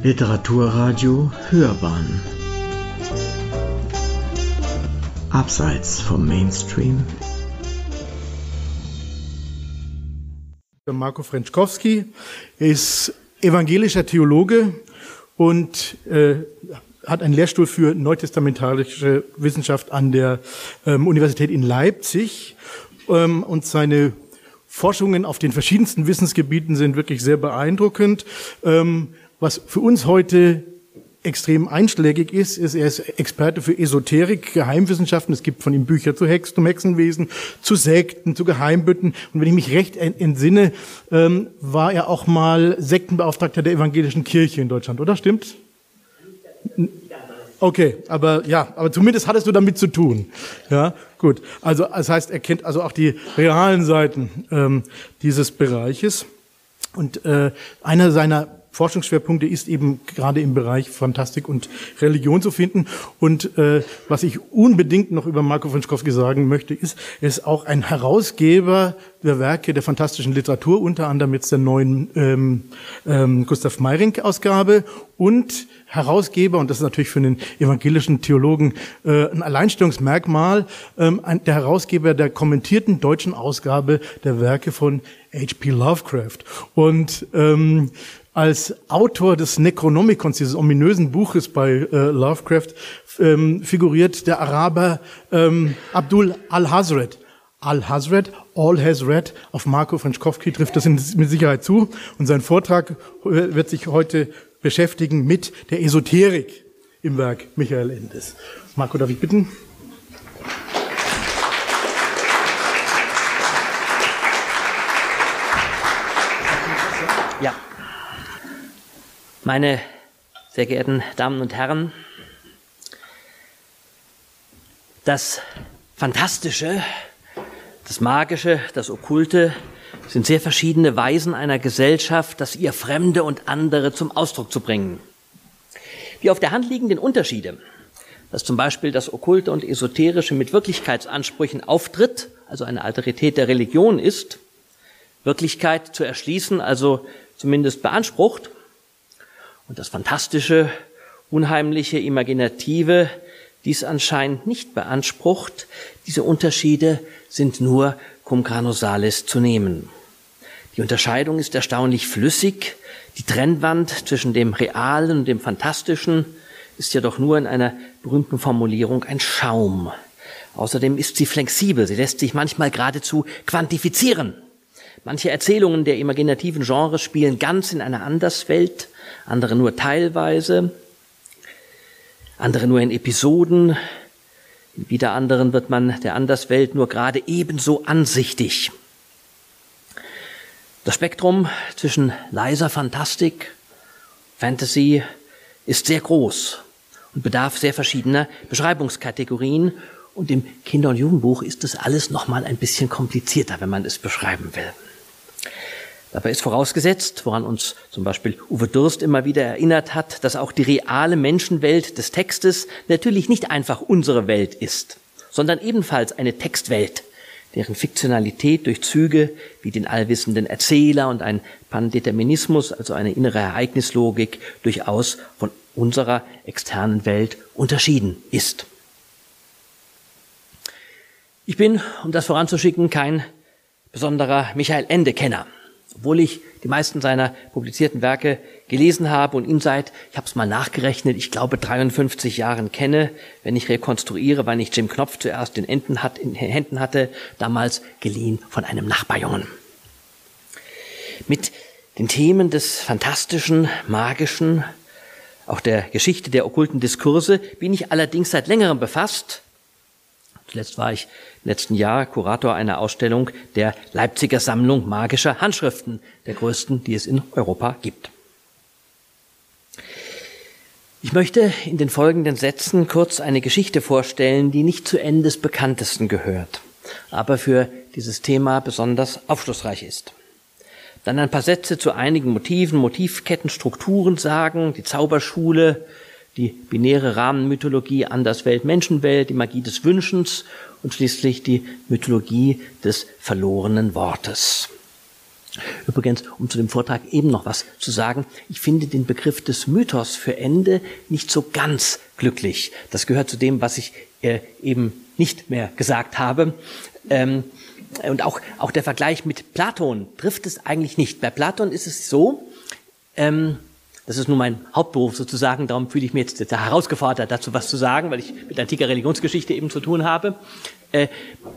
Literaturradio Hörbahn. Abseits vom Mainstream. Marco Frenschkowski ist evangelischer Theologe und äh, hat einen Lehrstuhl für neutestamentarische Wissenschaft an der ähm, Universität in Leipzig. Ähm, und seine Forschungen auf den verschiedensten Wissensgebieten sind wirklich sehr beeindruckend. Ähm, was für uns heute extrem einschlägig ist, ist, er ist Experte für Esoterik, Geheimwissenschaften. Es gibt von ihm Bücher zu Hex, zum Hexenwesen, zu Sekten, zu Geheimbütten. Und wenn ich mich recht entsinne, ähm, war er auch mal Sektenbeauftragter der evangelischen Kirche in Deutschland, oder? Stimmt? Okay, aber ja, aber zumindest hattest du damit zu tun. Ja, gut. Also das heißt, er kennt also auch die realen Seiten ähm, dieses Bereiches. Und äh, einer seiner Forschungsschwerpunkte ist eben gerade im Bereich Fantastik und Religion zu finden. Und äh, was ich unbedingt noch über Marco von Schkowski sagen möchte, ist, er ist auch ein Herausgeber der Werke der fantastischen Literatur, unter anderem jetzt der neuen ähm, ähm, Gustav Meyrink-Ausgabe und Herausgeber, und das ist natürlich für einen evangelischen Theologen äh, ein Alleinstellungsmerkmal, ähm, ein, der Herausgeber der kommentierten deutschen Ausgabe der Werke von H.P. Lovecraft. Und ähm, als Autor des Necronomicons, dieses ominösen Buches bei äh, Lovecraft, ähm, figuriert der Araber ähm, Abdul al-Hazred. Al-Hazred, all has read, auf Marco Franschkowski trifft das mit Sicherheit zu. Und sein Vortrag äh, wird sich heute beschäftigen mit der Esoterik im Werk Michael Endes. Marco, darf ich bitten? Meine sehr geehrten Damen und Herren, das Fantastische, das Magische, das Okkulte sind sehr verschiedene Weisen einer Gesellschaft, das ihr Fremde und andere zum Ausdruck zu bringen. Die auf der Hand liegenden Unterschiede, dass zum Beispiel das Okkulte und Esoterische mit Wirklichkeitsansprüchen auftritt, also eine Alterität der Religion ist, Wirklichkeit zu erschließen, also zumindest beansprucht, und das Fantastische, Unheimliche, Imaginative dies anscheinend nicht beansprucht. Diese Unterschiede sind nur cum grano salis zu nehmen. Die Unterscheidung ist erstaunlich flüssig. Die Trennwand zwischen dem Realen und dem Fantastischen ist jedoch nur in einer berühmten Formulierung ein Schaum. Außerdem ist sie flexibel. Sie lässt sich manchmal geradezu quantifizieren. Manche Erzählungen der imaginativen Genres spielen ganz in einer Anderswelt, andere nur teilweise, andere nur in Episoden. In wieder anderen wird man der Anderswelt nur gerade ebenso ansichtig. Das Spektrum zwischen leiser Fantastik, Fantasy ist sehr groß und bedarf sehr verschiedener Beschreibungskategorien. Und im Kinder- und Jugendbuch ist das alles nochmal ein bisschen komplizierter, wenn man es beschreiben will. Dabei ist vorausgesetzt, woran uns zum Beispiel Uwe Durst immer wieder erinnert hat, dass auch die reale Menschenwelt des Textes natürlich nicht einfach unsere Welt ist, sondern ebenfalls eine Textwelt, deren Fiktionalität durch Züge wie den allwissenden Erzähler und ein Pandeterminismus, also eine innere Ereignislogik, durchaus von unserer externen Welt unterschieden ist. Ich bin, um das voranzuschicken, kein besonderer Michael Ende-Kenner obwohl ich die meisten seiner publizierten Werke gelesen habe und ihn seit, ich habe es mal nachgerechnet, ich glaube 53 Jahren kenne, wenn ich rekonstruiere, wann ich Jim Knopf zuerst in, Enten hat, in Händen hatte, damals geliehen von einem Nachbarjungen. Mit den Themen des Fantastischen, Magischen, auch der Geschichte der okkulten Diskurse bin ich allerdings seit längerem befasst Zuletzt war ich letzten Jahr Kurator einer Ausstellung der Leipziger Sammlung magischer Handschriften, der größten, die es in Europa gibt. Ich möchte in den folgenden Sätzen kurz eine Geschichte vorstellen, die nicht zu Ende des Bekanntesten gehört, aber für dieses Thema besonders aufschlussreich ist. Dann ein paar Sätze zu einigen Motiven, Motivketten, Strukturen sagen, die Zauberschule, die binäre Rahmenmythologie Anderswelt-Menschenwelt, die Magie des Wünschens und schließlich die Mythologie des verlorenen Wortes. Übrigens, um zu dem Vortrag eben noch was zu sagen, ich finde den Begriff des Mythos für Ende nicht so ganz glücklich. Das gehört zu dem, was ich äh, eben nicht mehr gesagt habe. Ähm, und auch, auch der Vergleich mit Platon trifft es eigentlich nicht. Bei Platon ist es so, ähm, das ist nun mein Hauptberuf sozusagen, darum fühle ich mich jetzt herausgefordert, dazu was zu sagen, weil ich mit antiker Religionsgeschichte eben zu tun habe. Äh,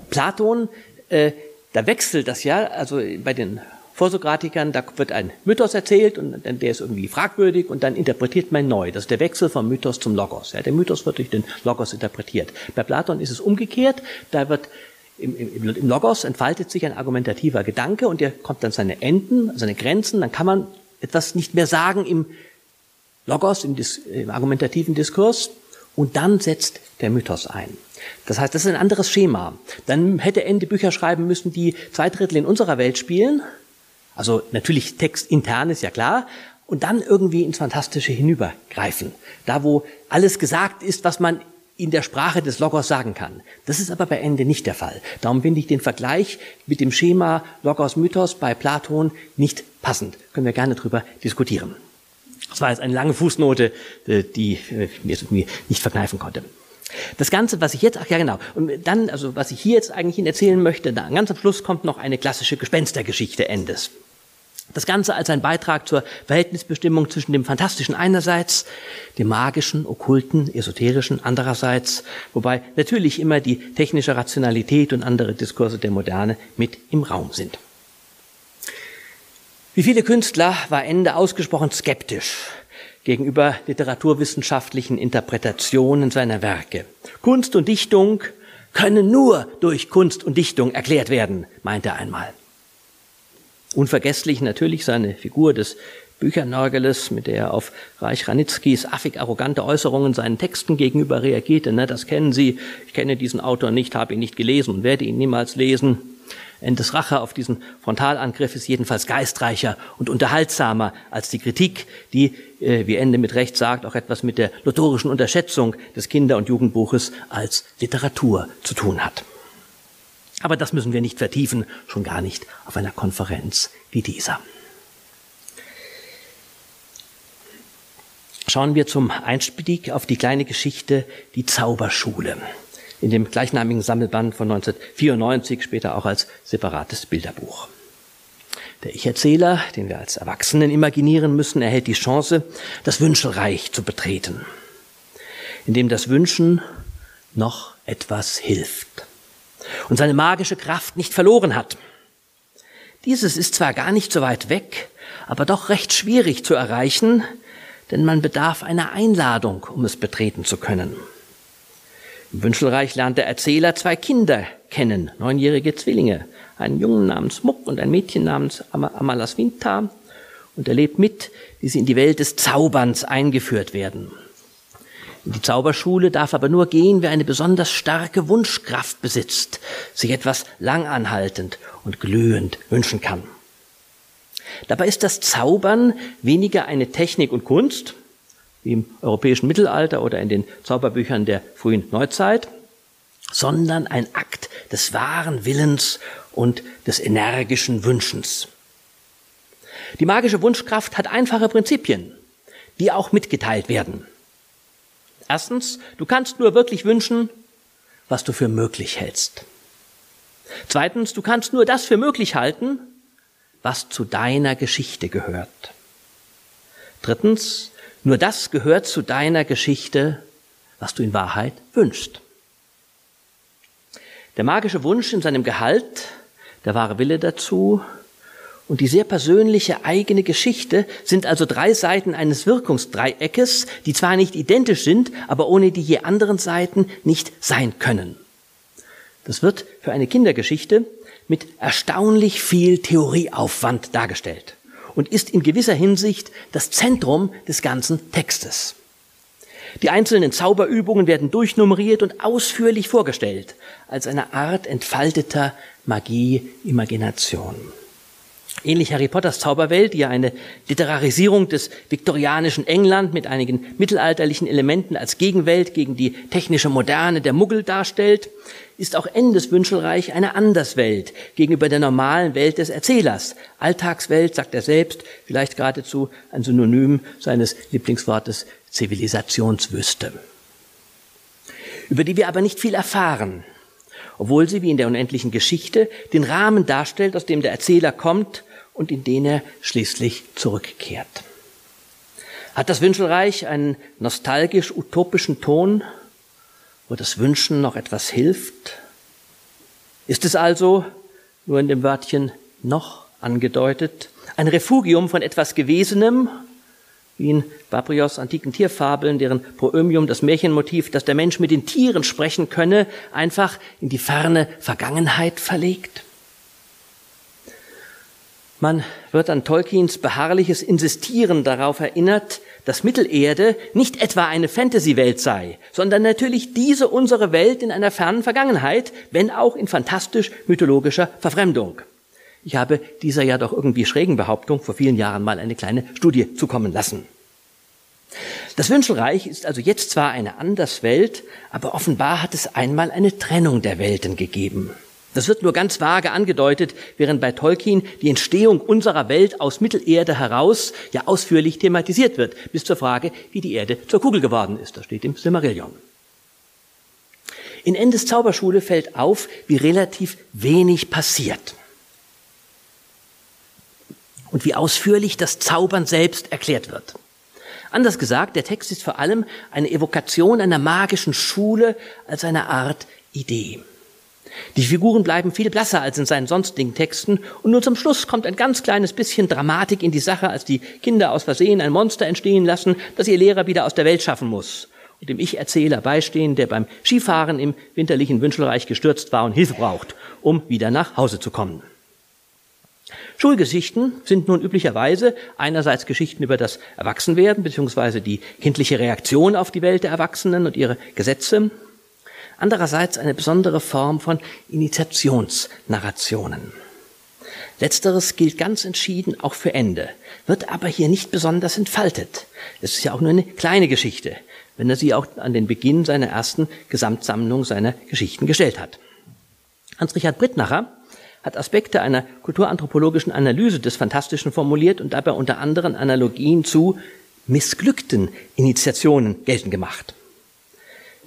Platon, äh, da wechselt das ja, also bei den Vorsokratikern, da wird ein Mythos erzählt und der ist irgendwie fragwürdig und dann interpretiert man neu. Das ist der Wechsel vom Mythos zum Logos. Ja, der Mythos wird durch den Logos interpretiert. Bei Platon ist es umgekehrt. Da wird im, im, im Logos entfaltet sich ein argumentativer Gedanke und der kommt dann seine Enden, seine Grenzen. Dann kann man etwas nicht mehr sagen im Logos, im, Dis, im argumentativen Diskurs und dann setzt der Mythos ein. Das heißt, das ist ein anderes Schema. Dann hätte Ende Bücher schreiben müssen, die zwei Drittel in unserer Welt spielen also natürlich textintern ist ja klar. Und dann irgendwie ins Fantastische hinübergreifen. Da, wo alles gesagt ist, was man in der Sprache des Logos sagen kann. Das ist aber bei Ende nicht der Fall. Darum finde ich den Vergleich mit dem Schema Logos-Mythos bei Platon nicht passend. Können wir gerne drüber diskutieren. Das war jetzt eine lange Fußnote, äh, die äh, mir nicht verkneifen konnte. Das Ganze, was ich jetzt, ach ja genau, und dann, also was ich hier jetzt eigentlich Ihnen erzählen möchte, da ganz am Schluss kommt noch eine klassische Gespenstergeschichte Endes. Das Ganze als ein Beitrag zur Verhältnisbestimmung zwischen dem Fantastischen einerseits, dem Magischen, Okkulten, Esoterischen andererseits, wobei natürlich immer die technische Rationalität und andere Diskurse der Moderne mit im Raum sind. Wie viele Künstler war Ende ausgesprochen skeptisch gegenüber literaturwissenschaftlichen Interpretationen seiner Werke. Kunst und Dichtung können nur durch Kunst und Dichtung erklärt werden, meinte er einmal. Unvergesslich natürlich seine Figur des Büchernörgeles, mit der er auf Reich Ranitzkis affig arrogante Äußerungen seinen Texten gegenüber reagierte. Ne, das kennen Sie. Ich kenne diesen Autor nicht, habe ihn nicht gelesen und werde ihn niemals lesen. Endes Rache auf diesen Frontalangriff ist jedenfalls geistreicher und unterhaltsamer als die Kritik, die, äh, wie Ende mit Recht sagt, auch etwas mit der notorischen Unterschätzung des Kinder- und Jugendbuches als Literatur zu tun hat. Aber das müssen wir nicht vertiefen, schon gar nicht auf einer Konferenz wie dieser. Schauen wir zum Einstieg auf die kleine Geschichte Die Zauberschule in dem gleichnamigen Sammelband von 1994, später auch als separates Bilderbuch. Der Ich-Erzähler, den wir als Erwachsenen imaginieren müssen, erhält die Chance, das Wünschelreich zu betreten, in dem das Wünschen noch etwas hilft und seine magische Kraft nicht verloren hat. Dieses ist zwar gar nicht so weit weg, aber doch recht schwierig zu erreichen, denn man bedarf einer Einladung, um es betreten zu können. Im Wünschelreich lernt der Erzähler zwei Kinder kennen, neunjährige Zwillinge, einen Jungen namens Muck und ein Mädchen namens Am Amalasvinta, und erlebt mit, wie sie in die Welt des Zauberns eingeführt werden. In die Zauberschule darf aber nur gehen, wer eine besonders starke Wunschkraft besitzt, sich etwas langanhaltend und glühend wünschen kann. Dabei ist das Zaubern weniger eine Technik und Kunst, wie im europäischen Mittelalter oder in den Zauberbüchern der frühen Neuzeit, sondern ein Akt des wahren Willens und des energischen Wünschens. Die magische Wunschkraft hat einfache Prinzipien, die auch mitgeteilt werden. Erstens, du kannst nur wirklich wünschen, was du für möglich hältst. Zweitens, du kannst nur das für möglich halten, was zu deiner Geschichte gehört. Drittens, nur das gehört zu deiner Geschichte, was du in Wahrheit wünschst. Der magische Wunsch in seinem Gehalt, der wahre Wille dazu und die sehr persönliche eigene Geschichte sind also drei Seiten eines Wirkungsdreieckes, die zwar nicht identisch sind, aber ohne die je anderen Seiten nicht sein können. Das wird für eine Kindergeschichte mit erstaunlich viel Theorieaufwand dargestellt und ist in gewisser Hinsicht das Zentrum des ganzen Textes. Die einzelnen Zauberübungen werden durchnummeriert und ausführlich vorgestellt, als eine Art entfalteter Magie-Imagination. Ähnlich Harry Potters Zauberwelt, die ja eine Literarisierung des viktorianischen England mit einigen mittelalterlichen Elementen als Gegenwelt gegen die technische Moderne der Muggel darstellt, ist auch Endes Wünschelreich eine Anderswelt gegenüber der normalen Welt des Erzählers. Alltagswelt, sagt er selbst, vielleicht geradezu ein Synonym seines Lieblingswortes Zivilisationswüste. Über die wir aber nicht viel erfahren, obwohl sie wie in der unendlichen Geschichte den Rahmen darstellt, aus dem der Erzähler kommt und in den er schließlich zurückkehrt. Hat das Wünschelreich einen nostalgisch-utopischen Ton, wo das Wünschen noch etwas hilft? Ist es also, nur in dem Wörtchen noch angedeutet, ein Refugium von etwas Gewesenem, wie in Babrios antiken Tierfabeln, deren Proömium das Märchenmotiv, dass der Mensch mit den Tieren sprechen könne, einfach in die ferne Vergangenheit verlegt? Man wird an Tolkiens beharrliches Insistieren darauf erinnert, dass Mittelerde nicht etwa eine Fantasy-Welt sei, sondern natürlich diese unsere Welt in einer fernen Vergangenheit, wenn auch in fantastisch-mythologischer Verfremdung. Ich habe dieser ja doch irgendwie schrägen Behauptung vor vielen Jahren mal eine kleine Studie zukommen lassen. Das Wünschelreich ist also jetzt zwar eine Anderswelt, aber offenbar hat es einmal eine Trennung der Welten gegeben. Das wird nur ganz vage angedeutet, während bei Tolkien die Entstehung unserer Welt aus Mittelerde heraus ja ausführlich thematisiert wird, bis zur Frage, wie die Erde zur Kugel geworden ist. Das steht im Silmarillion. In Endes Zauberschule fällt auf, wie relativ wenig passiert. Und wie ausführlich das Zaubern selbst erklärt wird. Anders gesagt, der Text ist vor allem eine Evokation einer magischen Schule als eine Art Idee. Die Figuren bleiben viel blasser als in seinen sonstigen Texten und nur zum Schluss kommt ein ganz kleines bisschen Dramatik in die Sache, als die Kinder aus Versehen ein Monster entstehen lassen, das ihr Lehrer wieder aus der Welt schaffen muss und dem Ich-Erzähler beistehen, der beim Skifahren im winterlichen Wünschelreich gestürzt war und Hilfe braucht, um wieder nach Hause zu kommen. Schulgeschichten sind nun üblicherweise einerseits Geschichten über das Erwachsenwerden bzw. die kindliche Reaktion auf die Welt der Erwachsenen und ihre Gesetze andererseits eine besondere Form von Initiationsnarrationen. Letzteres gilt ganz entschieden auch für Ende, wird aber hier nicht besonders entfaltet. Es ist ja auch nur eine kleine Geschichte, wenn er sie auch an den Beginn seiner ersten Gesamtsammlung seiner Geschichten gestellt hat. Hans-Richard Brittnacher hat Aspekte einer kulturanthropologischen Analyse des Fantastischen formuliert und dabei unter anderem Analogien zu missglückten Initiationen geltend gemacht.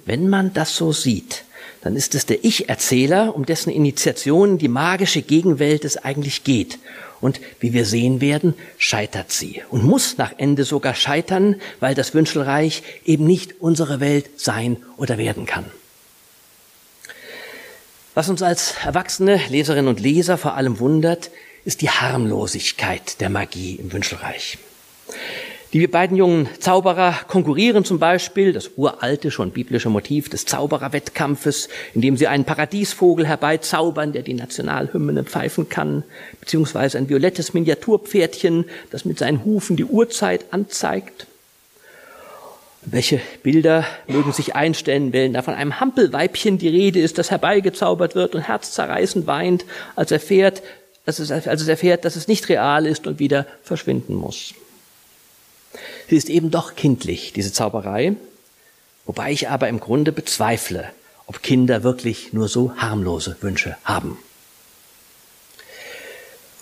Wenn man das so sieht, dann ist es der Ich-Erzähler, um dessen Initiation die magische Gegenwelt es eigentlich geht. Und wie wir sehen werden, scheitert sie und muss nach Ende sogar scheitern, weil das Wünschelreich eben nicht unsere Welt sein oder werden kann. Was uns als erwachsene Leserinnen und Leser vor allem wundert, ist die Harmlosigkeit der Magie im Wünschelreich. Die beiden jungen Zauberer konkurrieren zum Beispiel, das uralte, schon biblische Motiv des Zaubererwettkampfes, indem sie einen Paradiesvogel herbeizaubern, der die Nationalhymne pfeifen kann, beziehungsweise ein violettes Miniaturpferdchen, das mit seinen Hufen die Uhrzeit anzeigt. Welche Bilder mögen sich einstellen, wenn da von einem Hampelweibchen die Rede ist, das herbeigezaubert wird und herzzerreißend weint, als erfährt, dass es, als es erfährt, dass es nicht real ist und wieder verschwinden muss. Sie ist eben doch kindlich, diese Zauberei, wobei ich aber im Grunde bezweifle, ob Kinder wirklich nur so harmlose Wünsche haben.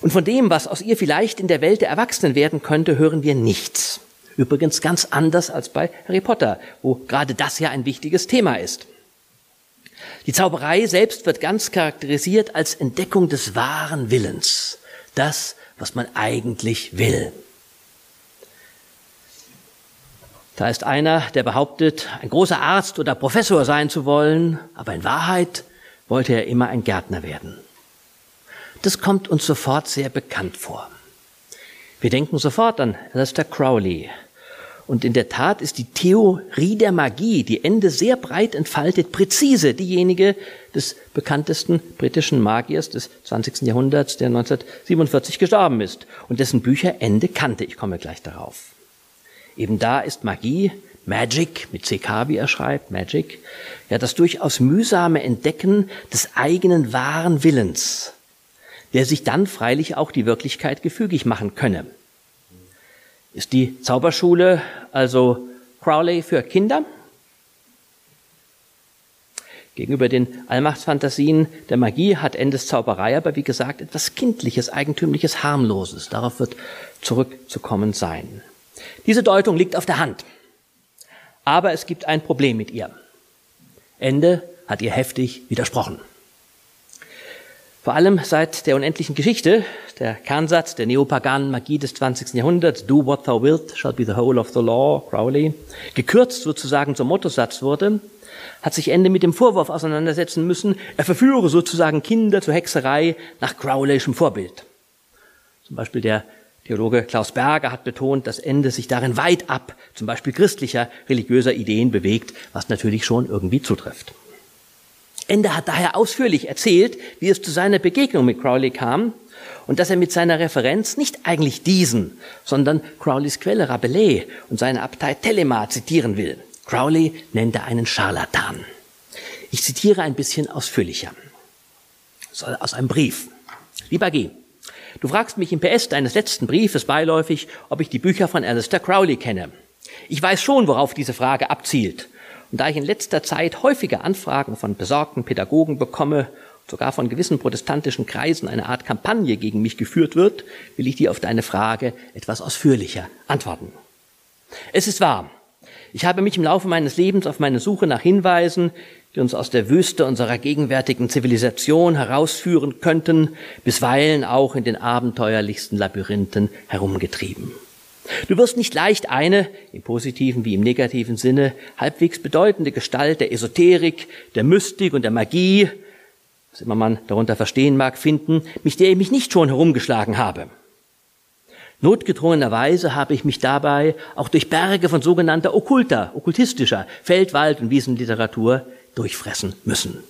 Und von dem, was aus ihr vielleicht in der Welt der Erwachsenen werden könnte, hören wir nichts. Übrigens ganz anders als bei Harry Potter, wo gerade das ja ein wichtiges Thema ist. Die Zauberei selbst wird ganz charakterisiert als Entdeckung des wahren Willens. Das, was man eigentlich will. Da ist einer, der behauptet, ein großer Arzt oder Professor sein zu wollen, aber in Wahrheit wollte er immer ein Gärtner werden. Das kommt uns sofort sehr bekannt vor. Wir denken sofort an Aleister Crowley. Und in der Tat ist die Theorie der Magie, die Ende sehr breit entfaltet, präzise diejenige des bekanntesten britischen Magiers des 20. Jahrhunderts, der 1947 gestorben ist und dessen Bücher Ende kannte. Ich komme gleich darauf. Eben da ist Magie, Magic, mit CK, wie er schreibt, Magic, ja, das durchaus mühsame Entdecken des eigenen wahren Willens, der sich dann freilich auch die Wirklichkeit gefügig machen könne. Ist die Zauberschule also Crowley für Kinder? Gegenüber den Allmachtsfantasien der Magie hat Endes Zauberei aber, wie gesagt, etwas Kindliches, Eigentümliches, Harmloses. Darauf wird zurückzukommen sein. Diese Deutung liegt auf der Hand. Aber es gibt ein Problem mit ihr. Ende hat ihr heftig widersprochen. Vor allem seit der unendlichen Geschichte, der Kernsatz der neopaganen Magie des 20. Jahrhunderts, Do what thou wilt shall be the whole of the law, Crowley, gekürzt sozusagen zum Mottosatz wurde, hat sich Ende mit dem Vorwurf auseinandersetzen müssen, er verführe sozusagen Kinder zur Hexerei nach Crowleyschem Vorbild. Zum Beispiel der Theologe Klaus Berger hat betont, dass Ende sich darin weit ab, zum Beispiel christlicher, religiöser Ideen bewegt, was natürlich schon irgendwie zutrifft. Ende hat daher ausführlich erzählt, wie es zu seiner Begegnung mit Crowley kam und dass er mit seiner Referenz nicht eigentlich diesen, sondern Crowleys Quelle Rabelais und seine Abtei Telema zitieren will. Crowley nennt er einen Scharlatan. Ich zitiere ein bisschen ausführlicher. Aus einem Brief. Lieber G., du fragst mich im PS deines letzten Briefes beiläufig, ob ich die Bücher von Alistair Crowley kenne. Ich weiß schon, worauf diese Frage abzielt. Und da ich in letzter Zeit häufige Anfragen von besorgten Pädagogen bekomme, sogar von gewissen protestantischen Kreisen eine Art Kampagne gegen mich geführt wird, will ich dir auf deine Frage etwas ausführlicher antworten. Es ist wahr, ich habe mich im Laufe meines Lebens auf meine Suche nach Hinweisen, die uns aus der Wüste unserer gegenwärtigen Zivilisation herausführen könnten, bisweilen auch in den abenteuerlichsten Labyrinthen herumgetrieben. Du wirst nicht leicht eine, im positiven wie im negativen Sinne, halbwegs bedeutende Gestalt der Esoterik, der Mystik und der Magie, was immer man darunter verstehen mag, finden, mit der ich mich nicht schon herumgeschlagen habe. Notgedrungenerweise habe ich mich dabei auch durch Berge von sogenannter okkulter, okkultistischer Feldwald- und Wiesenliteratur durchfressen müssen.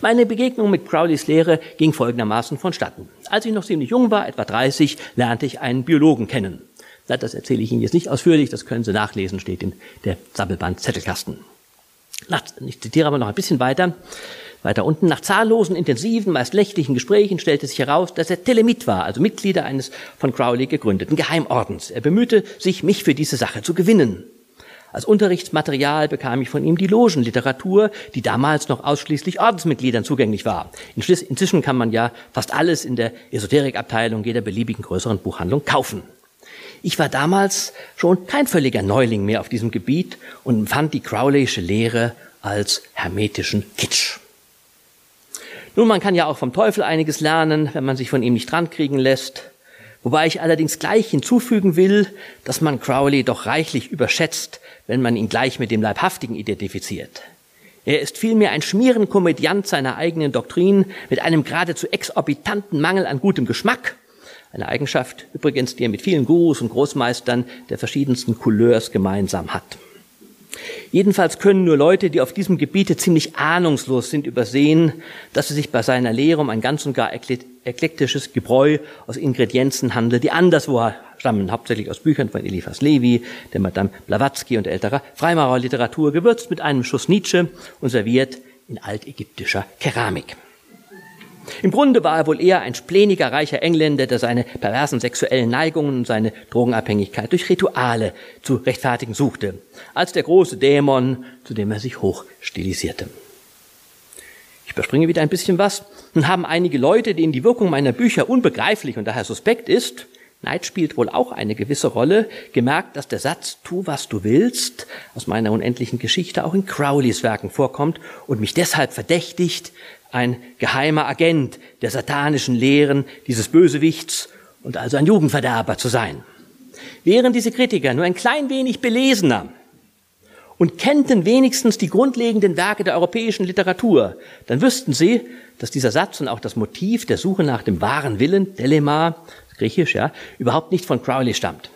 Meine Begegnung mit Crowleys Lehre ging folgendermaßen vonstatten. Als ich noch ziemlich jung war, etwa 30, lernte ich einen Biologen kennen. Das erzähle ich Ihnen jetzt nicht ausführlich, das können Sie nachlesen, steht in der Sammelband Zettelkasten. Ich zitiere aber noch ein bisschen weiter. Weiter unten, nach zahllosen, intensiven, meist nächtlichen Gesprächen stellte sich heraus, dass er Telemit war, also Mitglieder eines von Crowley gegründeten Geheimordens. Er bemühte sich, mich für diese Sache zu gewinnen. Als Unterrichtsmaterial bekam ich von ihm die Logenliteratur, die damals noch ausschließlich Ordensmitgliedern zugänglich war. Inzwischen kann man ja fast alles in der Esoterikabteilung jeder beliebigen größeren Buchhandlung kaufen. Ich war damals schon kein völliger Neuling mehr auf diesem Gebiet und empfand die Crowley'sche Lehre als hermetischen Kitsch. Nun, man kann ja auch vom Teufel einiges lernen, wenn man sich von ihm nicht drankriegen lässt. Wobei ich allerdings gleich hinzufügen will, dass man Crowley doch reichlich überschätzt, wenn man ihn gleich mit dem Leibhaftigen identifiziert. Er ist vielmehr ein Schmierenkomödiant seiner eigenen Doktrin mit einem geradezu exorbitanten Mangel an gutem Geschmack eine Eigenschaft übrigens, die er mit vielen Gurus und Großmeistern der verschiedensten Couleurs gemeinsam hat. Jedenfalls können nur Leute, die auf diesem Gebiete ziemlich ahnungslos sind, übersehen, dass es sich bei seiner Lehre um ein ganz und gar eklektisches Gebräu aus Ingredienzen handelt, die anderswo stammen, hauptsächlich aus Büchern von Eliphas Levi, der Madame Blavatsky und älterer Freimaurerliteratur, gewürzt mit einem Schuss Nietzsche und serviert in altägyptischer Keramik. Im Grunde war er wohl eher ein spleniger, reicher Engländer, der seine perversen sexuellen Neigungen und seine Drogenabhängigkeit durch Rituale zu rechtfertigen suchte, als der große Dämon, zu dem er sich hoch stilisierte. Ich überspringe wieder ein bisschen was. Nun haben einige Leute, denen die Wirkung meiner Bücher unbegreiflich und daher suspekt ist, Neid spielt wohl auch eine gewisse Rolle, gemerkt, dass der Satz Tu, was du willst aus meiner unendlichen Geschichte auch in Crowleys Werken vorkommt und mich deshalb verdächtigt, ein geheimer Agent der satanischen Lehren dieses Bösewichts und also ein Jugendverderber zu sein. Wären diese Kritiker nur ein klein wenig belesener und kennten wenigstens die grundlegenden Werke der europäischen Literatur, dann wüssten sie, dass dieser Satz und auch das Motiv der Suche nach dem wahren Willen, Telema, griechisch, ja, überhaupt nicht von Crowley stammt.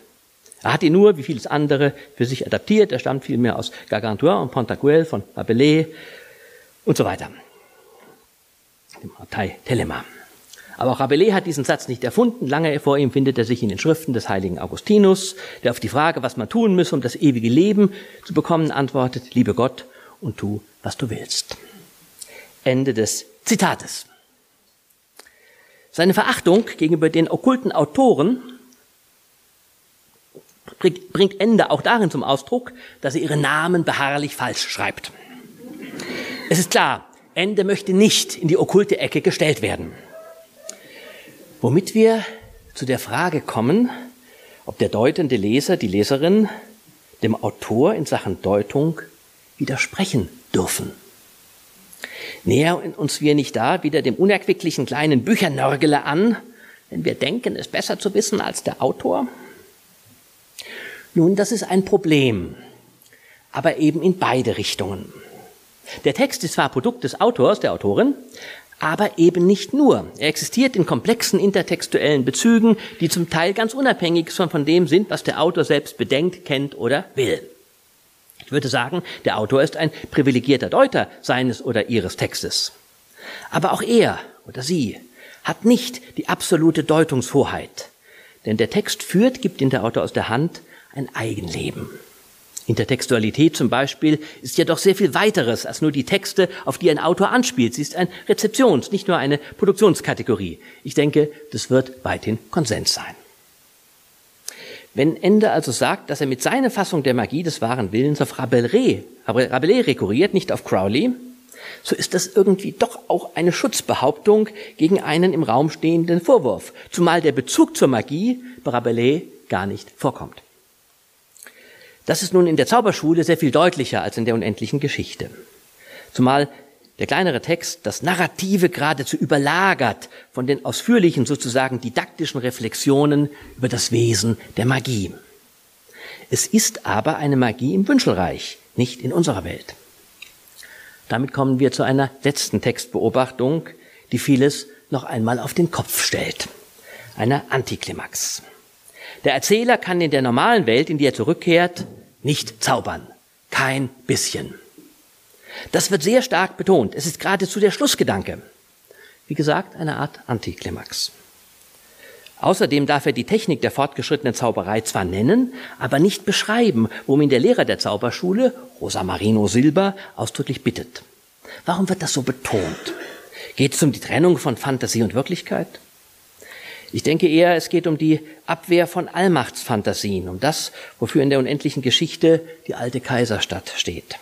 Er hat ihn nur, wie vieles andere, für sich adaptiert. Er stammt vielmehr aus Gargantua und Pantagruel von Rabelais und so weiter dem Abtei Telema. Aber auch Rabelais hat diesen Satz nicht erfunden. Lange vor ihm findet er sich in den Schriften des heiligen Augustinus, der auf die Frage, was man tun müsse, um das ewige Leben zu bekommen, antwortet, liebe Gott und tu, was du willst. Ende des Zitates. Seine Verachtung gegenüber den okkulten Autoren bringt Ende auch darin zum Ausdruck, dass er ihre Namen beharrlich falsch schreibt. Es ist klar, Ende möchte nicht in die okkulte Ecke gestellt werden. Womit wir zu der Frage kommen, ob der deutende Leser, die Leserin dem Autor in Sachen Deutung widersprechen dürfen. Nähern uns wir nicht da wieder dem unerquicklichen kleinen Büchernörgele an, wenn wir denken, es besser zu wissen als der Autor? Nun, das ist ein Problem, aber eben in beide Richtungen. Der Text ist zwar Produkt des Autors, der Autorin, aber eben nicht nur. Er existiert in komplexen intertextuellen Bezügen, die zum Teil ganz unabhängig von dem sind, was der Autor selbst bedenkt, kennt oder will. Ich würde sagen, der Autor ist ein privilegierter Deuter seines oder ihres Textes. Aber auch er oder sie hat nicht die absolute Deutungshoheit. Denn der Text führt, gibt ihn der Autor aus der Hand, ein Eigenleben. Intertextualität zum Beispiel ist ja doch sehr viel weiteres als nur die Texte, auf die ein Autor anspielt. Sie ist ein Rezeptions-, nicht nur eine Produktionskategorie. Ich denke, das wird weithin Konsens sein. Wenn Ende also sagt, dass er mit seiner Fassung der Magie des wahren Willens auf Rabelais, Rabelais rekurriert, nicht auf Crowley, so ist das irgendwie doch auch eine Schutzbehauptung gegen einen im Raum stehenden Vorwurf, zumal der Bezug zur Magie bei Rabelais gar nicht vorkommt. Das ist nun in der Zauberschule sehr viel deutlicher als in der unendlichen Geschichte. Zumal der kleinere Text das Narrative geradezu überlagert von den ausführlichen, sozusagen didaktischen Reflexionen über das Wesen der Magie. Es ist aber eine Magie im Wünschelreich, nicht in unserer Welt. Damit kommen wir zu einer letzten Textbeobachtung, die vieles noch einmal auf den Kopf stellt. Einer Antiklimax. Der Erzähler kann in der normalen Welt, in die er zurückkehrt, nicht zaubern. Kein bisschen. Das wird sehr stark betont. Es ist geradezu der Schlussgedanke. Wie gesagt, eine Art Antiklimax. Außerdem darf er die Technik der fortgeschrittenen Zauberei zwar nennen, aber nicht beschreiben, worum ihn der Lehrer der Zauberschule, Rosa Marino Silber, ausdrücklich bittet. Warum wird das so betont? Geht es um die Trennung von Fantasie und Wirklichkeit? Ich denke eher, es geht um die Abwehr von Allmachtsfantasien, um das, wofür in der unendlichen Geschichte die alte Kaiserstadt steht,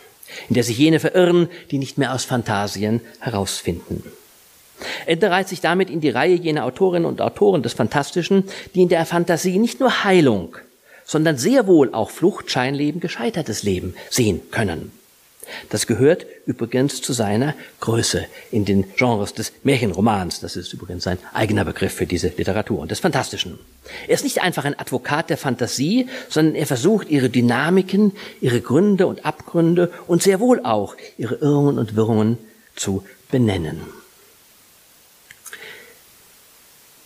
in der sich jene verirren, die nicht mehr aus Fantasien herausfinden. Ende reiht sich damit in die Reihe jener Autorinnen und Autoren des Fantastischen, die in der Fantasie nicht nur Heilung, sondern sehr wohl auch Flucht, Scheinleben, gescheitertes Leben sehen können. Das gehört übrigens zu seiner Größe in den Genres des Märchenromans. Das ist übrigens sein eigener Begriff für diese Literatur und des Fantastischen. Er ist nicht einfach ein Advokat der Fantasie, sondern er versucht, ihre Dynamiken, ihre Gründe und Abgründe und sehr wohl auch ihre Irrungen und Wirrungen zu benennen.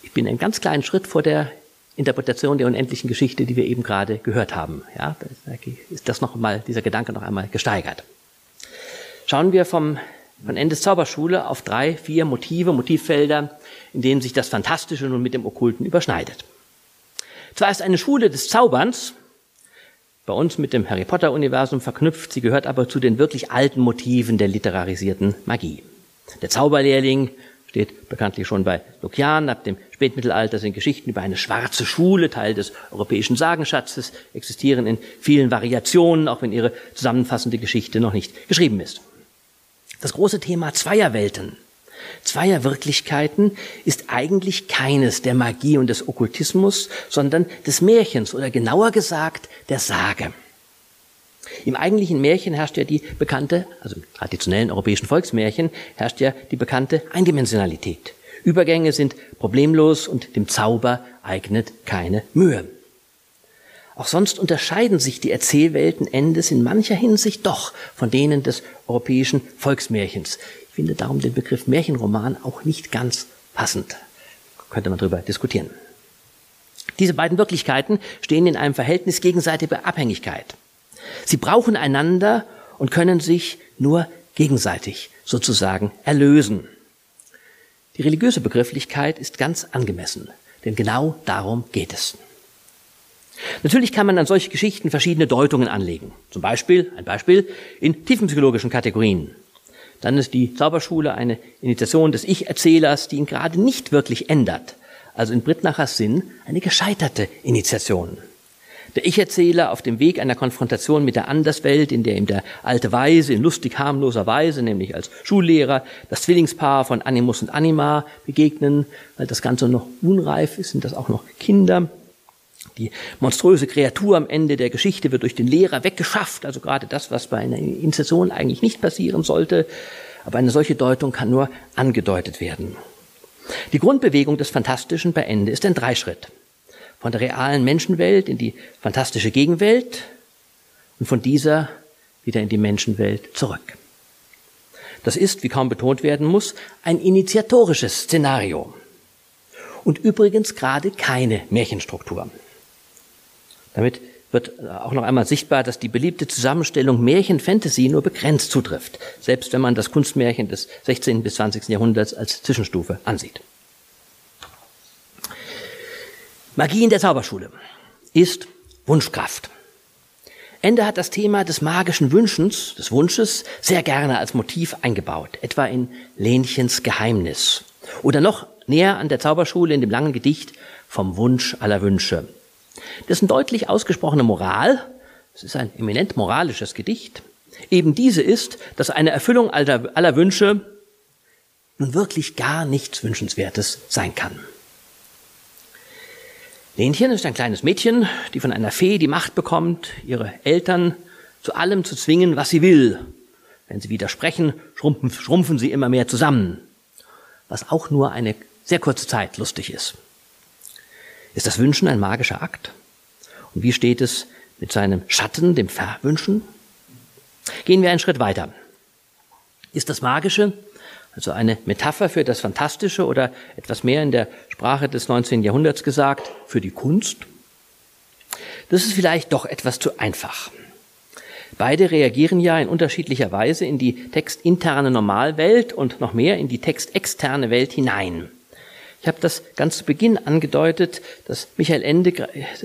Ich bin einen ganz kleinen Schritt vor der Interpretation der unendlichen Geschichte, die wir eben gerade gehört haben. Ja, ist das noch mal, dieser Gedanke noch einmal gesteigert schauen wir vom, von Endes Zauberschule auf drei, vier Motive, Motivfelder, in denen sich das Fantastische nun mit dem Okkulten überschneidet. Zwar ist eine Schule des Zauberns bei uns mit dem Harry Potter Universum verknüpft, sie gehört aber zu den wirklich alten Motiven der literarisierten Magie. Der Zauberlehrling steht bekanntlich schon bei Lukian. Ab dem Spätmittelalter sind Geschichten über eine schwarze Schule, Teil des europäischen Sagenschatzes, existieren in vielen Variationen, auch wenn ihre zusammenfassende Geschichte noch nicht geschrieben ist. Das große Thema Zweierwelten, Zweierwirklichkeiten ist eigentlich keines der Magie und des Okkultismus, sondern des Märchens oder genauer gesagt der Sage. Im eigentlichen Märchen herrscht ja die bekannte, also im traditionellen europäischen Volksmärchen herrscht ja die bekannte Eindimensionalität. Übergänge sind problemlos und dem Zauber eignet keine Mühe. Auch sonst unterscheiden sich die Erzählwelten Endes in mancher Hinsicht doch von denen des europäischen Volksmärchens. Ich finde darum den Begriff Märchenroman auch nicht ganz passend. Könnte man darüber diskutieren. Diese beiden Wirklichkeiten stehen in einem Verhältnis gegenseitiger Abhängigkeit. Sie brauchen einander und können sich nur gegenseitig sozusagen erlösen. Die religiöse Begrifflichkeit ist ganz angemessen, denn genau darum geht es. Natürlich kann man an solche Geschichten verschiedene Deutungen anlegen. Zum Beispiel, ein Beispiel, in tiefenpsychologischen Kategorien. dann ist die Zauberschule eine Initiation des Ich-Erzählers, die ihn gerade nicht wirklich ändert. Also in Brittnachers Sinn eine gescheiterte Initiation. Der Ich-Erzähler auf dem Weg einer Konfrontation mit der Anderswelt, in der ihm der alte Weise in lustig harmloser Weise, nämlich als Schullehrer, das Zwillingspaar von Animus und Anima begegnen, weil das Ganze noch unreif ist, sind das auch noch Kinder. Die monströse Kreatur am Ende der Geschichte wird durch den Lehrer weggeschafft, also gerade das, was bei einer Inzession eigentlich nicht passieren sollte. Aber eine solche Deutung kann nur angedeutet werden. Die Grundbewegung des Fantastischen bei Ende ist ein Dreischritt von der realen Menschenwelt in die fantastische Gegenwelt und von dieser wieder in die Menschenwelt zurück. Das ist, wie kaum betont werden muss, ein initiatorisches Szenario. Und übrigens gerade keine Märchenstruktur. Damit wird auch noch einmal sichtbar, dass die beliebte Zusammenstellung Märchen-Fantasy nur begrenzt zutrifft, selbst wenn man das Kunstmärchen des 16. bis 20. Jahrhunderts als Zwischenstufe ansieht. Magie in der Zauberschule ist Wunschkraft. Ende hat das Thema des magischen Wünschens, des Wunsches, sehr gerne als Motiv eingebaut, etwa in Lenchens Geheimnis oder noch näher an der Zauberschule in dem langen Gedicht vom Wunsch aller Wünsche. Dessen deutlich ausgesprochene Moral, es ist ein eminent moralisches Gedicht, eben diese ist, dass eine Erfüllung aller, aller Wünsche nun wirklich gar nichts Wünschenswertes sein kann. Lenchen ist ein kleines Mädchen, die von einer Fee die Macht bekommt, ihre Eltern zu allem zu zwingen, was sie will. Wenn sie widersprechen, schrumpfen, schrumpfen sie immer mehr zusammen. Was auch nur eine sehr kurze Zeit lustig ist. Ist das Wünschen ein magischer Akt? Und wie steht es mit seinem Schatten, dem Verwünschen? Gehen wir einen Schritt weiter. Ist das Magische also eine Metapher für das Fantastische oder etwas mehr in der Sprache des 19. Jahrhunderts gesagt, für die Kunst. Das ist vielleicht doch etwas zu einfach. Beide reagieren ja in unterschiedlicher Weise in die textinterne Normalwelt und noch mehr in die textexterne Welt hinein. Ich habe das ganz zu Beginn angedeutet, dass Michael Ende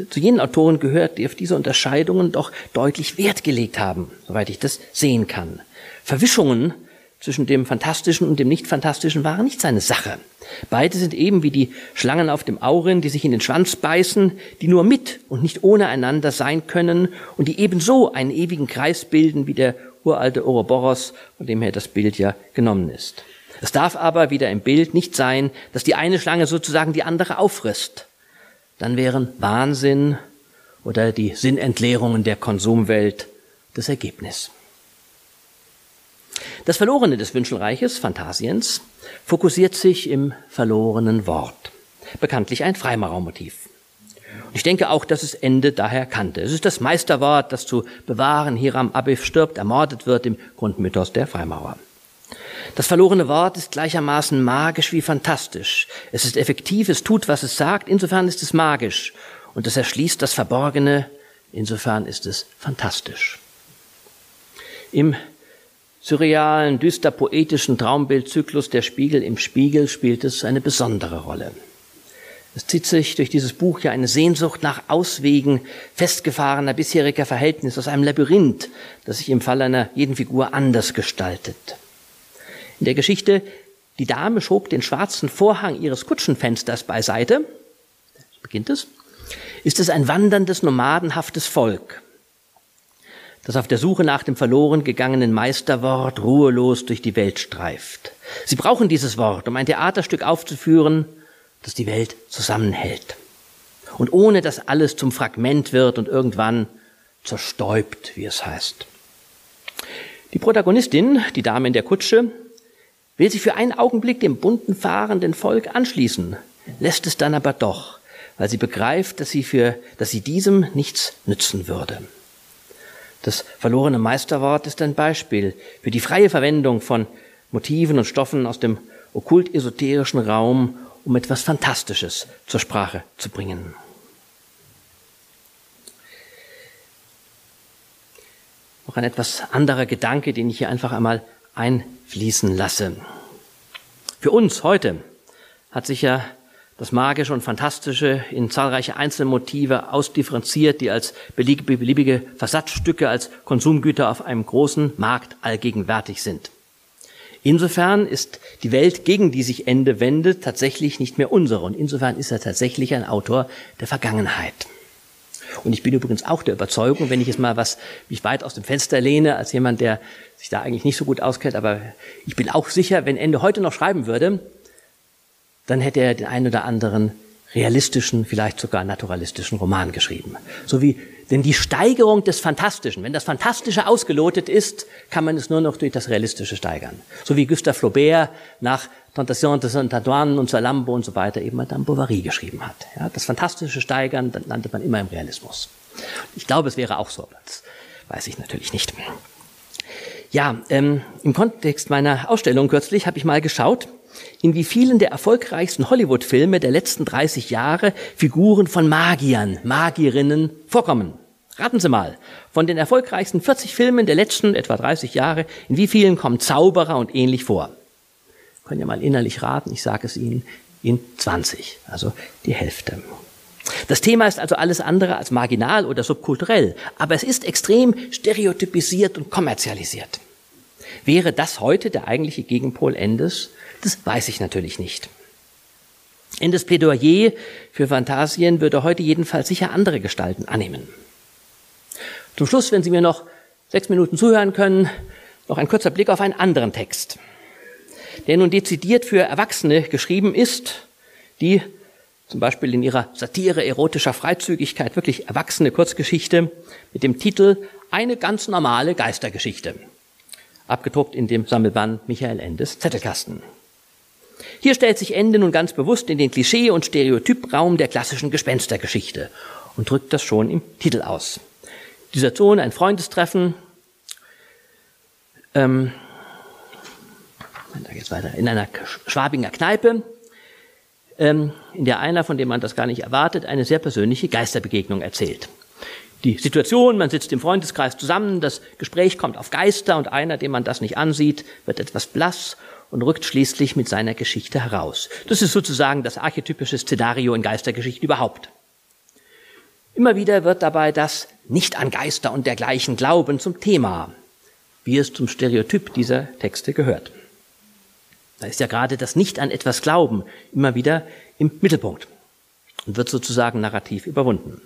zu jenen Autoren gehört, die auf diese Unterscheidungen doch deutlich Wert gelegt haben, soweit ich das sehen kann. Verwischungen zwischen dem Fantastischen und dem Nicht-Fantastischen waren nicht seine Sache. Beide sind eben wie die Schlangen auf dem Aurin, die sich in den Schwanz beißen, die nur mit und nicht ohne einander sein können und die ebenso einen ewigen Kreis bilden wie der uralte Ouroboros, von dem her das Bild ja genommen ist. Es darf aber wieder im Bild nicht sein, dass die eine Schlange sozusagen die andere auffrisst. Dann wären Wahnsinn oder die Sinnentleerungen der Konsumwelt das Ergebnis. Das Verlorene des Wünschelreiches, Phantasiens, fokussiert sich im verlorenen Wort. Bekanntlich ein Freimaurermotiv. Und ich denke auch, dass es Ende daher kannte. Es ist das Meisterwort, das zu bewahren Hiram Abif stirbt, ermordet wird im Grundmythos der Freimaurer. Das verlorene Wort ist gleichermaßen magisch wie fantastisch. Es ist effektiv, es tut, was es sagt, insofern ist es magisch. Und es erschließt das Verborgene, insofern ist es fantastisch. Im surrealen, düster poetischen Traumbildzyklus Der Spiegel im Spiegel spielt es eine besondere Rolle. Es zieht sich durch dieses Buch ja eine Sehnsucht nach Auswegen festgefahrener bisheriger Verhältnisse aus einem Labyrinth, das sich im Fall einer jeden Figur anders gestaltet. In der Geschichte Die Dame schob den schwarzen Vorhang ihres Kutschenfensters beiseite, beginnt es, ist es ein wanderndes, nomadenhaftes Volk, das auf der Suche nach dem verloren gegangenen Meisterwort ruhelos durch die Welt streift. Sie brauchen dieses Wort, um ein Theaterstück aufzuführen, das die Welt zusammenhält. Und ohne dass alles zum Fragment wird und irgendwann zerstäubt, wie es heißt. Die Protagonistin, die Dame in der Kutsche, will sich für einen Augenblick dem bunten fahrenden Volk anschließen, lässt es dann aber doch, weil sie begreift, dass sie für, dass sie diesem nichts nützen würde. Das verlorene Meisterwort ist ein Beispiel für die freie Verwendung von Motiven und Stoffen aus dem okkult-esoterischen Raum, um etwas Fantastisches zur Sprache zu bringen. Noch ein etwas anderer Gedanke, den ich hier einfach einmal einfließen lasse. Für uns heute hat sich ja das Magische und Fantastische in zahlreiche einzelne Motive ausdifferenziert, die als beliebige Versatzstücke, als Konsumgüter auf einem großen Markt allgegenwärtig sind. Insofern ist die Welt, gegen die sich Ende wendet, tatsächlich nicht mehr unsere. Und insofern ist er tatsächlich ein Autor der Vergangenheit. Und ich bin übrigens auch der Überzeugung, wenn ich jetzt mal was mich weit aus dem Fenster lehne, als jemand, der sich da eigentlich nicht so gut auskennt, aber ich bin auch sicher, wenn Ende heute noch schreiben würde, dann hätte er den einen oder anderen realistischen, vielleicht sogar naturalistischen Roman geschrieben. So wie, denn die Steigerung des Fantastischen, wenn das Fantastische ausgelotet ist, kann man es nur noch durch das Realistische steigern. So wie Gustave Flaubert nach Tentation de Saint-Antoine und Salambo und so weiter eben Madame Bovary geschrieben hat. Ja, das Fantastische steigern, dann landet man immer im Realismus. Ich glaube, es wäre auch so, aber das weiß ich natürlich nicht. Ja, ähm, im Kontext meiner Ausstellung kürzlich habe ich mal geschaut, in wie vielen der erfolgreichsten Hollywood-Filme der letzten 30 Jahre Figuren von Magiern, Magierinnen vorkommen. Raten Sie mal, von den erfolgreichsten 40 Filmen der letzten etwa 30 Jahre, in wie vielen kommen Zauberer und ähnlich vor? Können ja mal innerlich raten, ich sage es Ihnen, in 20, also die Hälfte. Das Thema ist also alles andere als marginal oder subkulturell, aber es ist extrem stereotypisiert und kommerzialisiert. Wäre das heute der eigentliche Gegenpol Endes? Das weiß ich natürlich nicht. Endes Plädoyer für Fantasien würde heute jedenfalls sicher andere Gestalten annehmen. Zum Schluss, wenn Sie mir noch sechs Minuten zuhören können, noch ein kurzer Blick auf einen anderen Text, der nun dezidiert für Erwachsene geschrieben ist, die zum Beispiel in ihrer Satire erotischer Freizügigkeit wirklich erwachsene Kurzgeschichte mit dem Titel Eine ganz normale Geistergeschichte abgedruckt in dem Sammelband Michael Endes Zettelkasten. Hier stellt sich Ende nun ganz bewusst in den Klischee- und Stereotypraum der klassischen Gespenstergeschichte und drückt das schon im Titel aus. Dieser Ton, ein Freundestreffen, ähm, da geht's weiter, in einer Schwabinger Kneipe, ähm, in der einer, von dem man das gar nicht erwartet, eine sehr persönliche Geisterbegegnung erzählt die Situation, man sitzt im Freundeskreis zusammen, das Gespräch kommt auf Geister und einer, dem man das nicht ansieht, wird etwas blass und rückt schließlich mit seiner Geschichte heraus. Das ist sozusagen das archetypische Szenario in Geistergeschichten überhaupt. Immer wieder wird dabei das Nicht an Geister und dergleichen Glauben zum Thema, wie es zum Stereotyp dieser Texte gehört. Da ist ja gerade das Nicht an etwas Glauben immer wieder im Mittelpunkt und wird sozusagen narrativ überwunden.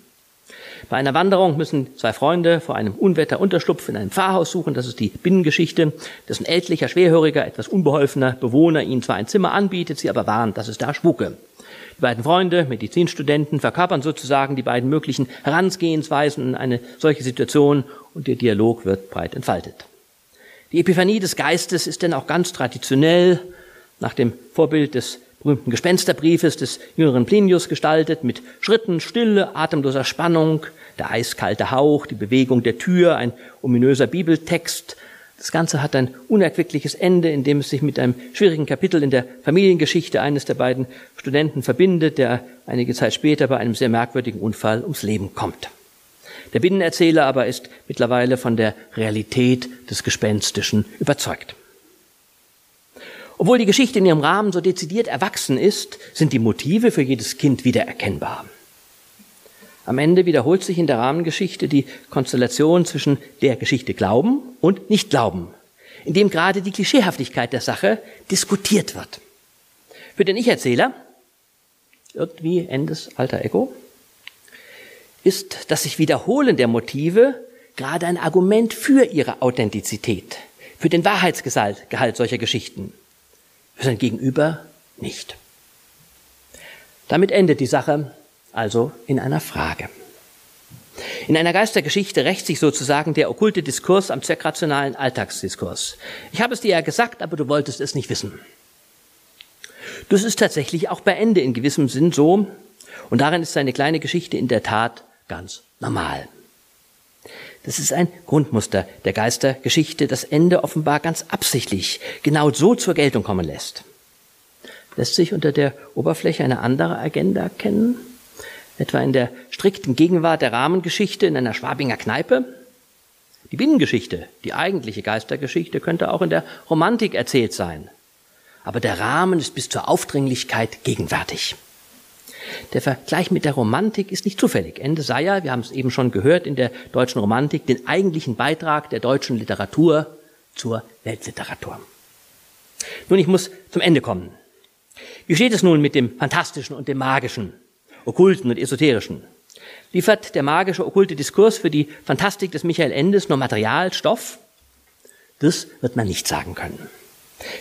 Bei einer Wanderung müssen zwei Freunde vor einem Unwetter Unterschlupf in einem Pfarrhaus suchen. Das ist die Binnengeschichte, dessen ältlicher, schwerhöriger, etwas unbeholfener Bewohner ihnen zwar ein Zimmer anbietet, sie aber warnt, dass es da spuke. Die beiden Freunde, Medizinstudenten, verkörpern sozusagen die beiden möglichen Herangehensweisen in eine solche Situation und der Dialog wird breit entfaltet. Die Epiphanie des Geistes ist denn auch ganz traditionell nach dem Vorbild des berühmten Gespensterbriefes des jüngeren Plinius gestaltet, mit Schritten, Stille, atemloser Spannung, der eiskalte Hauch, die Bewegung der Tür, ein ominöser Bibeltext. Das Ganze hat ein unerquickliches Ende, in dem es sich mit einem schwierigen Kapitel in der Familiengeschichte eines der beiden Studenten verbindet, der einige Zeit später bei einem sehr merkwürdigen Unfall ums Leben kommt. Der Binnenerzähler aber ist mittlerweile von der Realität des Gespenstischen überzeugt. Obwohl die Geschichte in ihrem Rahmen so dezidiert erwachsen ist, sind die Motive für jedes Kind wiedererkennbar. Am Ende wiederholt sich in der Rahmengeschichte die Konstellation zwischen der Geschichte Glauben und Nicht-Glauben, in dem gerade die Klischeehaftigkeit der Sache diskutiert wird. Für den Ich-Erzähler, irgendwie Endes alter Echo, ist das sich Wiederholen der Motive gerade ein Argument für ihre Authentizität, für den Wahrheitsgehalt solcher Geschichten für sein Gegenüber nicht. Damit endet die Sache also in einer Frage. In einer Geistergeschichte rächt sich sozusagen der okkulte Diskurs am zweckrationalen Alltagsdiskurs. Ich habe es dir ja gesagt, aber du wolltest es nicht wissen. Das ist tatsächlich auch bei Ende in gewissem Sinn so, und darin ist seine kleine Geschichte in der Tat ganz normal. Das ist ein Grundmuster der Geistergeschichte, das Ende offenbar ganz absichtlich genau so zur Geltung kommen lässt. Lässt sich unter der Oberfläche eine andere Agenda erkennen? Etwa in der strikten Gegenwart der Rahmengeschichte in einer Schwabinger Kneipe? Die Binnengeschichte, die eigentliche Geistergeschichte, könnte auch in der Romantik erzählt sein. Aber der Rahmen ist bis zur Aufdringlichkeit gegenwärtig. Der Vergleich mit der Romantik ist nicht zufällig. Ende sei ja, wir haben es eben schon gehört, in der deutschen Romantik den eigentlichen Beitrag der deutschen Literatur zur Weltliteratur. Nun, ich muss zum Ende kommen. Wie steht es nun mit dem Fantastischen und dem Magischen, Okkulten und Esoterischen? Liefert der magische, okkulte Diskurs für die Fantastik des Michael Endes nur Material, Stoff? Das wird man nicht sagen können.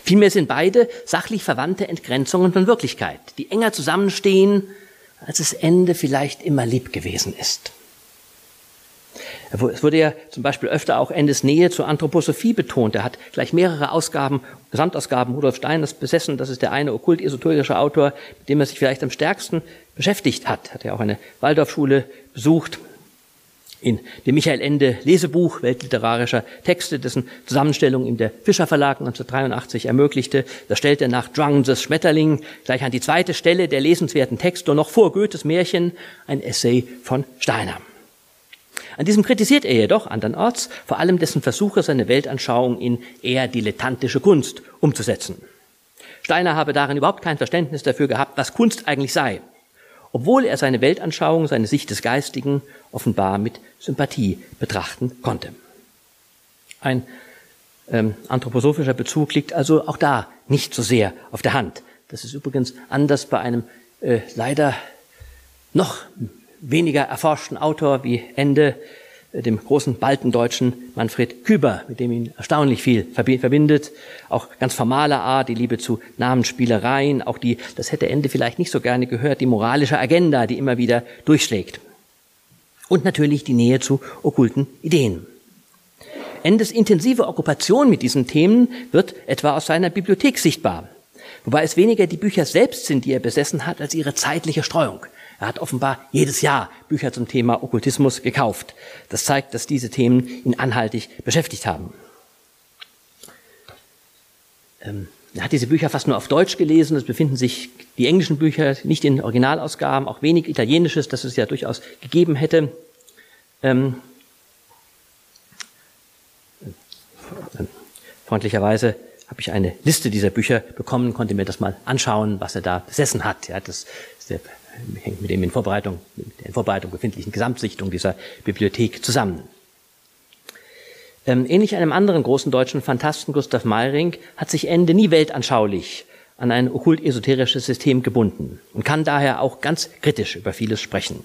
Vielmehr sind beide sachlich verwandte Entgrenzungen von Wirklichkeit, die enger zusammenstehen, als das Ende vielleicht immer lieb gewesen ist. Es wurde ja zum Beispiel öfter auch Endes Nähe zur Anthroposophie betont. Er hat gleich mehrere Ausgaben, Gesamtausgaben Rudolf Steiners besessen. Das ist der eine okkult-esoterische Autor, mit dem er sich vielleicht am stärksten beschäftigt hat. Hat ja auch eine Waldorfschule besucht. In dem Michael Ende Lesebuch weltliterarischer Texte, dessen Zusammenstellung ihm der Fischer Verlag 1983 ermöglichte, da stellt er nach Drungs Schmetterling gleich an die zweite Stelle der lesenswerten Texte noch vor Goethes Märchen ein Essay von Steiner. An diesem kritisiert er jedoch andernorts vor allem dessen Versuche, seine Weltanschauung in eher dilettantische Kunst umzusetzen. Steiner habe darin überhaupt kein Verständnis dafür gehabt, was Kunst eigentlich sei, obwohl er seine Weltanschauung, seine Sicht des Geistigen offenbar mit Sympathie betrachten konnte. Ein ähm, anthroposophischer Bezug liegt also auch da nicht so sehr auf der Hand. Das ist übrigens anders bei einem äh, leider noch weniger erforschten Autor wie Ende, dem großen Baltendeutschen Manfred Küber, mit dem ihn erstaunlich viel verbindet. Auch ganz formaler Art, die Liebe zu Namensspielereien, auch die, das hätte Ende vielleicht nicht so gerne gehört, die moralische Agenda, die immer wieder durchschlägt. Und natürlich die Nähe zu okkulten Ideen. Endes intensive Okkupation mit diesen Themen wird etwa aus seiner Bibliothek sichtbar. Wobei es weniger die Bücher selbst sind, die er besessen hat, als ihre zeitliche Streuung. Er hat offenbar jedes Jahr Bücher zum Thema Okkultismus gekauft. Das zeigt, dass diese Themen ihn anhaltig beschäftigt haben. Ähm, er hat diese Bücher fast nur auf Deutsch gelesen. Es befinden sich die englischen Bücher nicht in Originalausgaben, auch wenig Italienisches, das es ja durchaus gegeben hätte. Ähm, freundlicherweise habe ich eine Liste dieser Bücher bekommen, konnte mir das mal anschauen, was er da besessen hat. Ja, das ist der hängt mit dem in Vorbereitung, mit der in Vorbereitung befindlichen Gesamtsichtung dieser Bibliothek zusammen. Ähm, ähnlich einem anderen großen deutschen Fantasten, Gustav Meiring, hat sich Ende nie weltanschaulich an ein okkult-esoterisches System gebunden und kann daher auch ganz kritisch über vieles sprechen.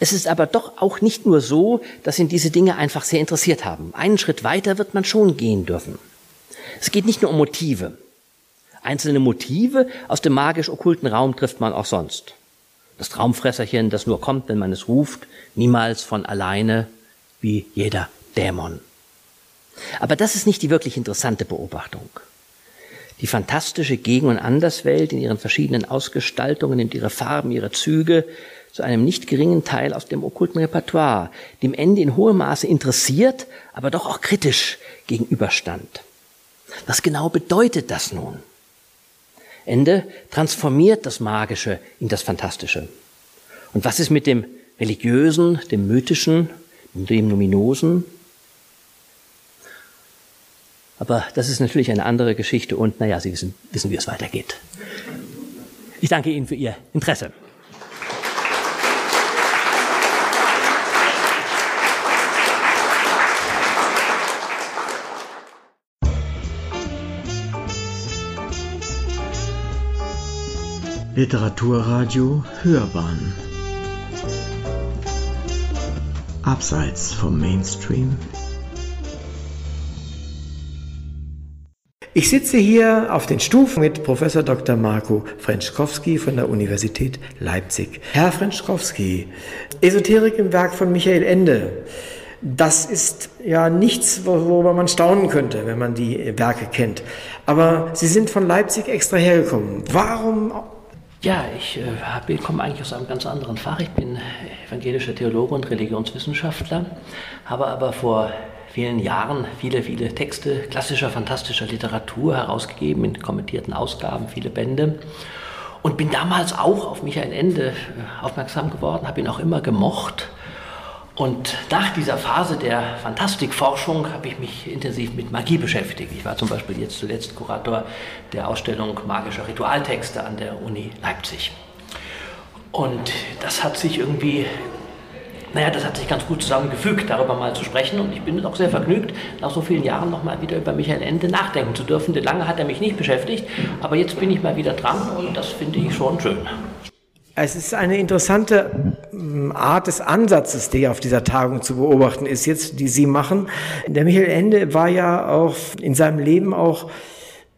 Es ist aber doch auch nicht nur so, dass ihn diese Dinge einfach sehr interessiert haben. Einen Schritt weiter wird man schon gehen dürfen. Es geht nicht nur um Motive. Einzelne Motive aus dem magisch-okkulten Raum trifft man auch sonst. Das Traumfresserchen, das nur kommt, wenn man es ruft, niemals von alleine wie jeder Dämon. Aber das ist nicht die wirklich interessante Beobachtung. Die fantastische Gegen- und Anderswelt in ihren verschiedenen Ausgestaltungen nimmt ihre Farben, ihre Züge zu einem nicht geringen Teil aus dem okkulten Repertoire, dem Ende in hohem Maße interessiert, aber doch auch kritisch gegenüberstand. Was genau bedeutet das nun? Ende transformiert das Magische in das Fantastische. Und was ist mit dem Religiösen, dem Mythischen, dem Luminosen? Aber das ist natürlich eine andere Geschichte und naja, Sie wissen, wissen, wie es weitergeht. Ich danke Ihnen für Ihr Interesse. Literaturradio Hörbahn Abseits vom Mainstream Ich sitze hier auf den Stufen mit Professor Dr. Marco Frenschkowski von der Universität Leipzig. Herr Frenschkowski, Esoterik im Werk von Michael Ende. Das ist ja nichts, worüber man staunen könnte, wenn man die Werke kennt. Aber Sie sind von Leipzig extra hergekommen. Warum ja, ich äh, komme eigentlich aus einem ganz anderen Fach. Ich bin evangelischer Theologe und Religionswissenschaftler, habe aber vor vielen Jahren viele, viele Texte klassischer, fantastischer Literatur herausgegeben in kommentierten Ausgaben, viele Bände. Und bin damals auch auf Michael Ende äh, aufmerksam geworden, habe ihn auch immer gemocht und nach dieser Phase der Fantastikforschung habe ich mich intensiv mit Magie beschäftigt. Ich war zum Beispiel jetzt zuletzt Kurator der Ausstellung Magischer Ritualtexte an der Uni Leipzig. Und das hat sich irgendwie Naja, das hat sich ganz gut zusammengefügt, darüber mal zu sprechen. Und ich bin auch sehr vergnügt, nach so vielen Jahren nochmal wieder über Michael Ende nachdenken zu dürfen. Denn lange hat er mich nicht beschäftigt, aber jetzt bin ich mal wieder dran und das finde ich schon schön. Es ist eine interessante mm, Art des Ansatzes, die auf dieser Tagung zu beobachten ist, jetzt, die Sie machen. Der Michael Ende war ja auch in seinem Leben auch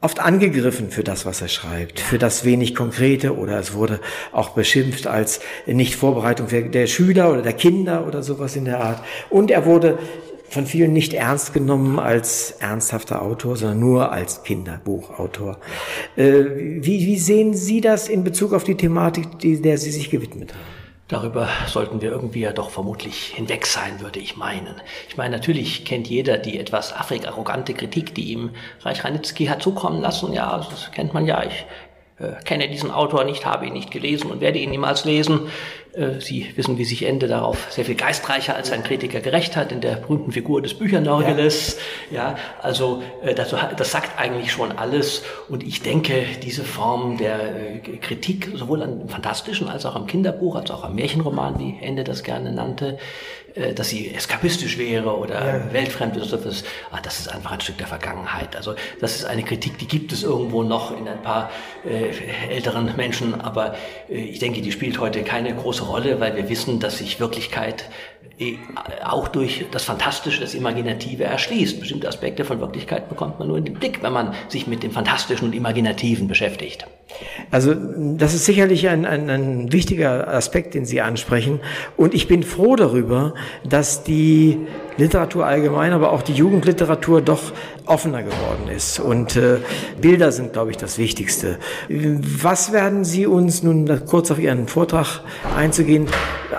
oft angegriffen für das, was er schreibt, für das wenig Konkrete oder es wurde auch beschimpft als Nichtvorbereitung der Schüler oder der Kinder oder sowas in der Art. Und er wurde von vielen nicht ernst genommen als ernsthafter Autor, sondern nur als Kinderbuchautor. Äh, wie, wie sehen Sie das in Bezug auf die Thematik, die, der Sie sich gewidmet haben? Darüber sollten wir irgendwie ja doch vermutlich hinweg sein, würde ich meinen. Ich meine, natürlich kennt jeder die etwas affig arrogante Kritik, die ihm Reich Ranitzky hat zukommen lassen. Ja, das kennt man ja. Ich äh, kenne diesen Autor nicht, habe ihn nicht gelesen und werde ihn niemals lesen. Äh, Sie wissen, wie sich Ende darauf sehr viel geistreicher als ein Kritiker gerecht hat in der berühmten Figur des Büchernörgeles. Ja. ja, also äh, das, das sagt eigentlich schon alles. Und ich denke, diese Form der äh, Kritik sowohl am Fantastischen als auch am Kinderbuch, als auch am Märchenroman, wie Ende das gerne nannte, dass sie eskapistisch wäre oder ja. weltfremd oder sowas, ah, das ist einfach ein Stück der Vergangenheit. Also das ist eine Kritik, die gibt es irgendwo noch in ein paar äh, älteren Menschen, aber äh, ich denke, die spielt heute keine große Rolle, weil wir wissen, dass sich Wirklichkeit äh, auch durch das Fantastische, das Imaginative erschließt. Bestimmte Aspekte von Wirklichkeit bekommt man nur in den Blick, wenn man sich mit dem Fantastischen und Imaginativen beschäftigt. Also das ist sicherlich ein, ein, ein wichtiger Aspekt, den Sie ansprechen. Und ich bin froh darüber, dass die Literatur allgemein, aber auch die Jugendliteratur doch offener geworden ist. Und äh, Bilder sind, glaube ich, das Wichtigste. Was werden Sie uns nun kurz auf Ihren Vortrag einzugehen,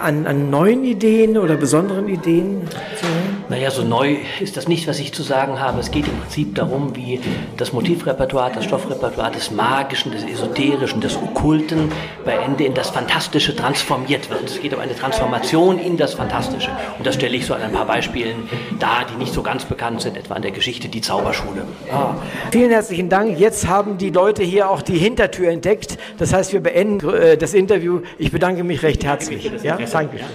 an, an neuen Ideen oder besonderen Ideen zu naja, so neu ist das nicht, was ich zu sagen habe. Es geht im Prinzip darum, wie das Motivrepertoire, das Stoffrepertoire des Magischen, des Esoterischen, des Okkulten bei Ende in das Fantastische transformiert wird. Es geht um eine Transformation in das Fantastische. Und das stelle ich so an ein paar Beispielen dar, die nicht so ganz bekannt sind, etwa in der Geschichte Die Zauberschule. Ah. Vielen herzlichen Dank. Jetzt haben die Leute hier auch die Hintertür entdeckt. Das heißt, wir beenden äh, das Interview. Ich bedanke mich recht herzlich. Ja, danke schön.